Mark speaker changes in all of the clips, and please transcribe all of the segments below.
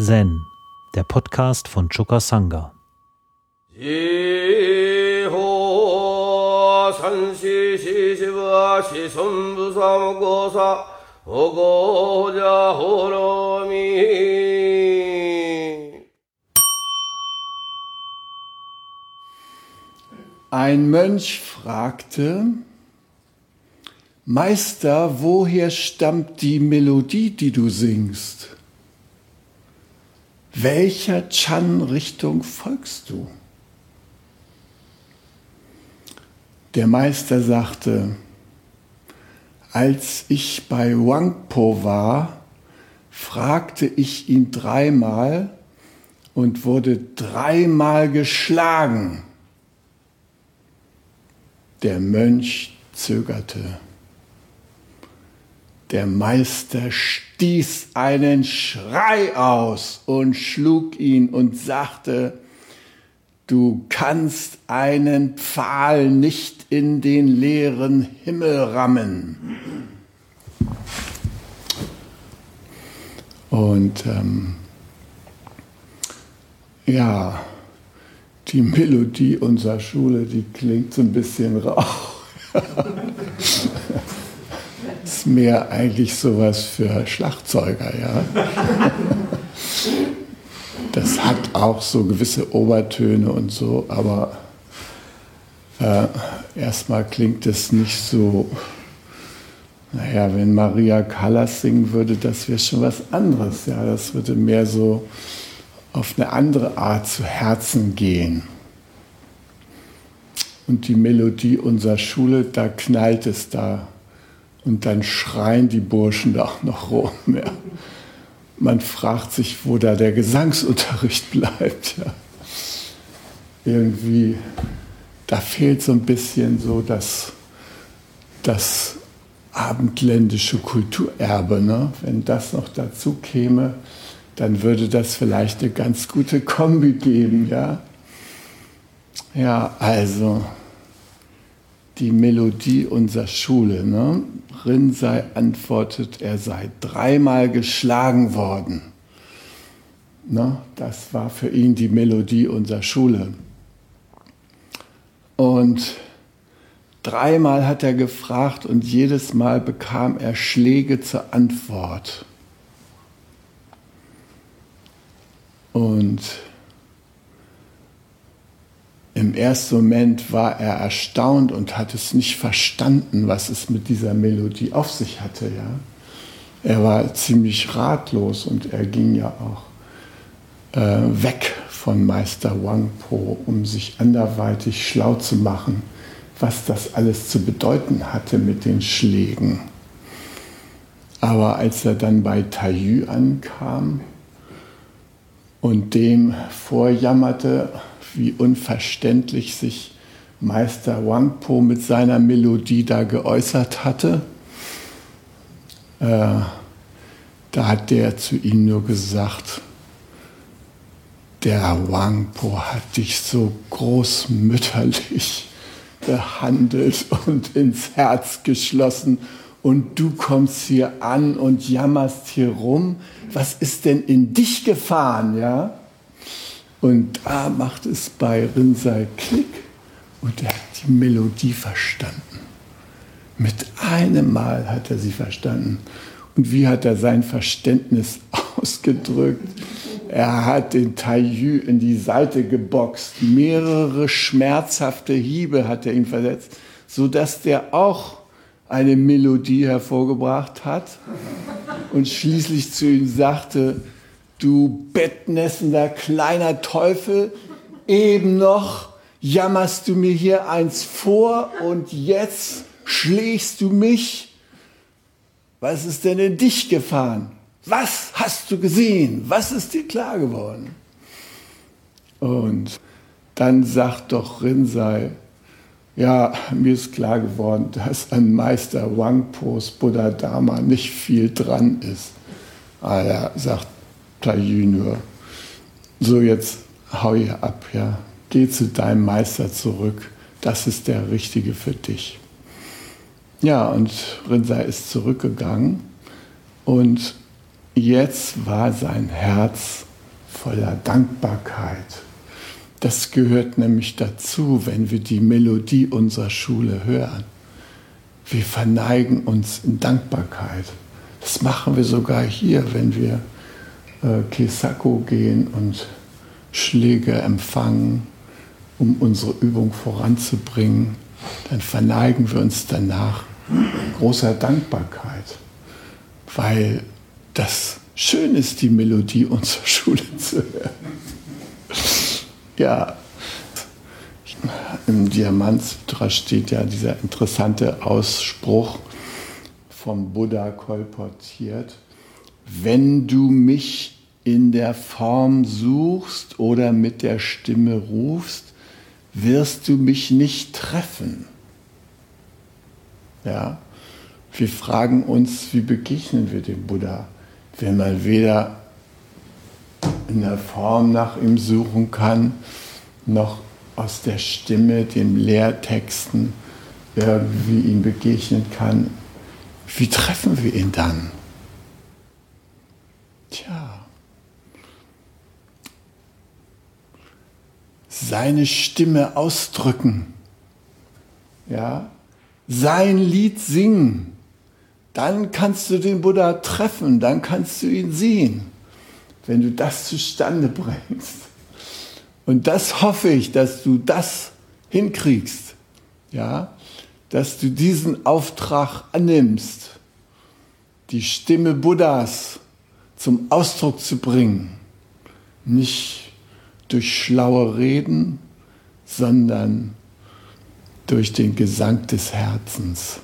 Speaker 1: Zen, der Podcast von Choka Sangha.
Speaker 2: Ein Mönch fragte, Meister, woher stammt die Melodie, die du singst? Welcher Chan-Richtung folgst du? Der Meister sagte, als ich bei Wangpo war, fragte ich ihn dreimal und wurde dreimal geschlagen. Der Mönch zögerte. Der Meister stieß einen Schrei aus und schlug ihn und sagte, du kannst einen Pfahl nicht in den leeren Himmel rammen. Und ähm, ja, die Melodie unserer Schule, die klingt so ein bisschen rau. mehr eigentlich sowas für Schlagzeuger, ja. Das hat auch so gewisse Obertöne und so, aber äh, erstmal klingt es nicht so. Naja, wenn Maria Callas singen würde, das wäre schon was anderes. Ja, das würde mehr so auf eine andere Art zu Herzen gehen. Und die Melodie unserer Schule, da knallt es da und dann schreien die Burschen da auch noch rum. Ja. Man fragt sich, wo da der Gesangsunterricht bleibt. Ja. Irgendwie, da fehlt so ein bisschen so das, das abendländische Kulturerbe. Ne? Wenn das noch dazu käme, dann würde das vielleicht eine ganz gute Kombi geben. Ja, ja also die Melodie unserer Schule. Ne? Rinsei antwortet, er sei dreimal geschlagen worden. Ne? Das war für ihn die Melodie unserer Schule. Und dreimal hat er gefragt und jedes Mal bekam er Schläge zur Antwort. Und im ersten Moment war er erstaunt und hat es nicht verstanden, was es mit dieser Melodie auf sich hatte. Ja? Er war ziemlich ratlos und er ging ja auch äh, weg von Meister Wangpo, um sich anderweitig schlau zu machen, was das alles zu bedeuten hatte mit den Schlägen. Aber als er dann bei Taiyü ankam und dem vorjammerte, wie unverständlich sich Meister Wangpo mit seiner Melodie da geäußert hatte. Äh, da hat der zu ihm nur gesagt, der Wangpo hat dich so großmütterlich behandelt und ins Herz geschlossen und du kommst hier an und jammerst hier rum. Was ist denn in dich gefahren, ja? Und da macht es bei Rinsei Klick und er hat die Melodie verstanden. Mit einem Mal hat er sie verstanden. Und wie hat er sein Verständnis ausgedrückt? Er hat den Taillü in die Seite geboxt. Mehrere schmerzhafte Hiebe hat er ihm versetzt, sodass der auch eine Melodie hervorgebracht hat und schließlich zu ihm sagte, du bettnässender kleiner Teufel, eben noch jammerst du mir hier eins vor und jetzt schlägst du mich. Was ist denn in dich gefahren? Was hast du gesehen? Was ist dir klar geworden? Und dann sagt doch Rinsei, ja, mir ist klar geworden, dass an Meister Wangpos Buddha Dharma nicht viel dran ist. Ah ja, sagt Taillü nur. So, jetzt hau hier ab, ja. Geh zu deinem Meister zurück. Das ist der Richtige für dich. Ja, und Rinzai ist zurückgegangen und jetzt war sein Herz voller Dankbarkeit. Das gehört nämlich dazu, wenn wir die Melodie unserer Schule hören. Wir verneigen uns in Dankbarkeit. Das machen wir sogar hier, wenn wir äh, Kesako gehen und Schläge empfangen, um unsere Übung voranzubringen. Dann verneigen wir uns danach großer Dankbarkeit, weil das schön ist, die Melodie unserer Schule zu hören. Ja, im Diamantsutra steht ja dieser interessante Ausspruch vom Buddha kolportiert. Wenn du mich in der Form suchst oder mit der Stimme rufst, wirst du mich nicht treffen. Ja, wir fragen uns, wie begegnen wir dem Buddha, wenn man weder in der Form nach ihm suchen kann, noch aus der Stimme, den Lehrtexten irgendwie ihm begegnen kann. Wie treffen wir ihn dann? Tja, seine Stimme ausdrücken, ja, sein Lied singen, dann kannst du den Buddha treffen, dann kannst du ihn sehen wenn du das zustande bringst. Und das hoffe ich, dass du das hinkriegst, ja, dass du diesen Auftrag annimmst, die Stimme Buddhas zum Ausdruck zu bringen, nicht durch schlaue Reden, sondern durch den Gesang des Herzens.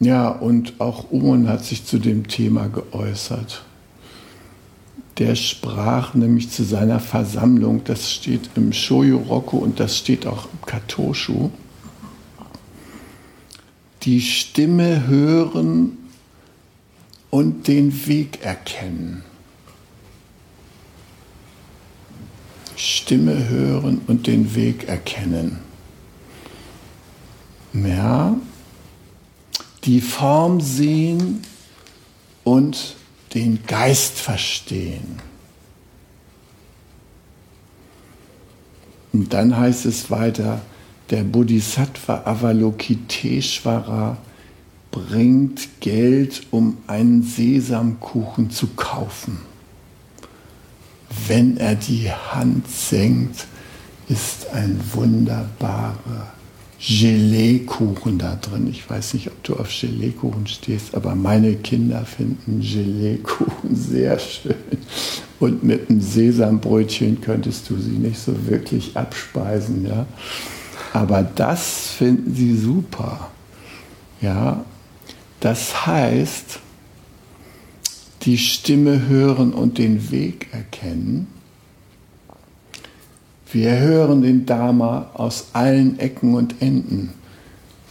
Speaker 2: Ja, und auch Umon hat sich zu dem Thema geäußert. Der sprach nämlich zu seiner Versammlung, das steht im Shoyu-Roku und das steht auch im Katoshu, die Stimme hören und den Weg erkennen. Stimme hören und den Weg erkennen. Ja, die Form sehen und den Geist verstehen. Und dann heißt es weiter, der Bodhisattva Avalokiteshvara bringt Geld, um einen Sesamkuchen zu kaufen. Wenn er die Hand senkt, ist ein wunderbarer Geleekuchen da drin. Ich weiß nicht, ob du auf Geleekuchen stehst, aber meine Kinder finden Geleekuchen sehr schön. Und mit einem Sesambrötchen könntest du sie nicht so wirklich abspeisen, ja. Aber das finden sie super. Ja, das heißt, die Stimme hören und den Weg erkennen wir hören den Dharma aus allen Ecken und Enden.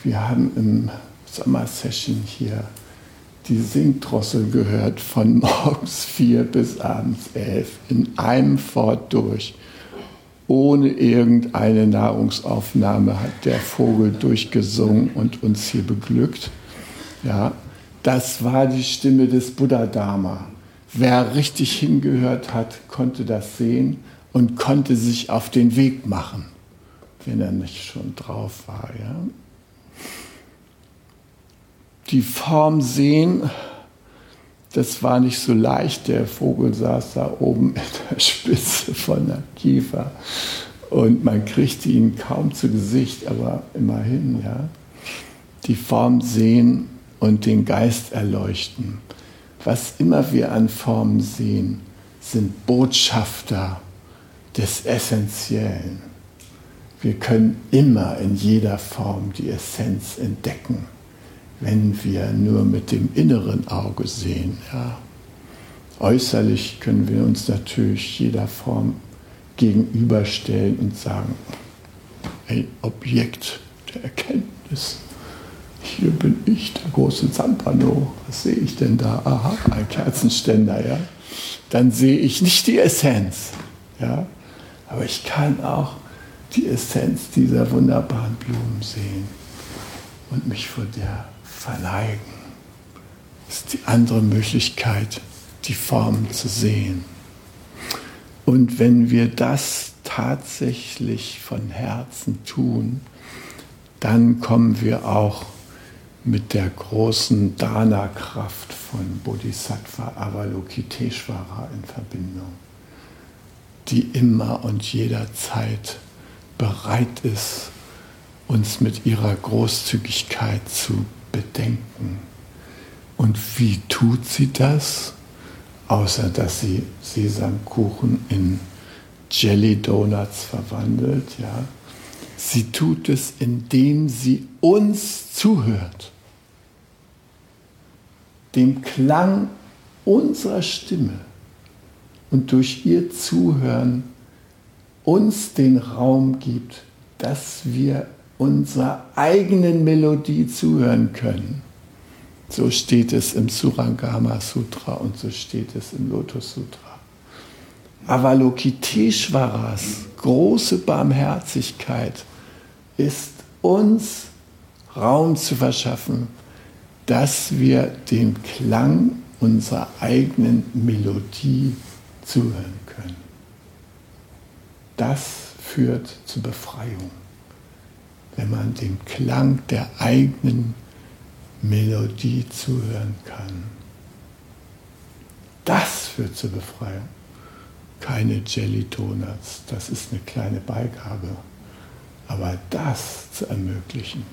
Speaker 2: Wir haben im Sommersession hier die Singdrossel gehört von morgens vier bis abends elf in einem Fort durch. Ohne irgendeine Nahrungsaufnahme hat der Vogel durchgesungen und uns hier beglückt. Ja, das war die Stimme des Buddha Dharma. Wer richtig hingehört hat, konnte das sehen und konnte sich auf den Weg machen, wenn er nicht schon drauf war. Ja? Die Form sehen, das war nicht so leicht. Der Vogel saß da oben in der Spitze von der Kiefer und man kriegte ihn kaum zu Gesicht, aber immerhin, ja. Die Form sehen und den Geist erleuchten. Was immer wir an Formen sehen, sind Botschafter des Essentiellen. Wir können immer in jeder Form die Essenz entdecken, wenn wir nur mit dem inneren Auge sehen. Ja. Äußerlich können wir uns natürlich jeder Form gegenüberstellen und sagen, ein Objekt der Erkenntnis. Hier bin ich, der große Zampano. Was sehe ich denn da? Aha, ein Kerzenständer, ja. Dann sehe ich nicht die Essenz. Ja. Aber ich kann auch die Essenz dieser wunderbaren Blumen sehen und mich vor der verneigen. Das ist die andere Möglichkeit, die Formen zu sehen. Und wenn wir das tatsächlich von Herzen tun, dann kommen wir auch mit der großen Dana-Kraft von Bodhisattva Avalokiteshvara in Verbindung, die immer und jederzeit bereit ist, uns mit ihrer Großzügigkeit zu bedenken. Und wie tut sie das? Außer dass sie Sesamkuchen in Jelly Donuts verwandelt, ja. Sie tut es, indem sie uns zuhört. Dem Klang unserer Stimme und durch ihr Zuhören uns den Raum gibt, dass wir unserer eigenen Melodie zuhören können. So steht es im Surangama Sutra und so steht es im Lotus Sutra. Avalokiteshvaras große Barmherzigkeit ist uns Raum zu verschaffen, dass wir dem Klang unserer eigenen Melodie zuhören können. Das führt zur Befreiung, wenn man dem Klang der eigenen Melodie zuhören kann. Das führt zur Befreiung. Keine Jelly Donuts, das ist eine kleine Beigabe. Aber das zu ermöglichen.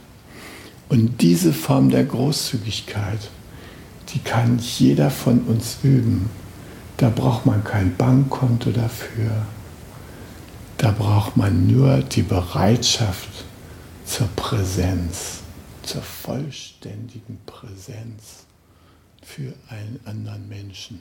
Speaker 2: Und diese Form der Großzügigkeit, die kann jeder von uns üben. Da braucht man kein Bankkonto dafür. Da braucht man nur die Bereitschaft zur Präsenz, zur vollständigen Präsenz für einen anderen Menschen.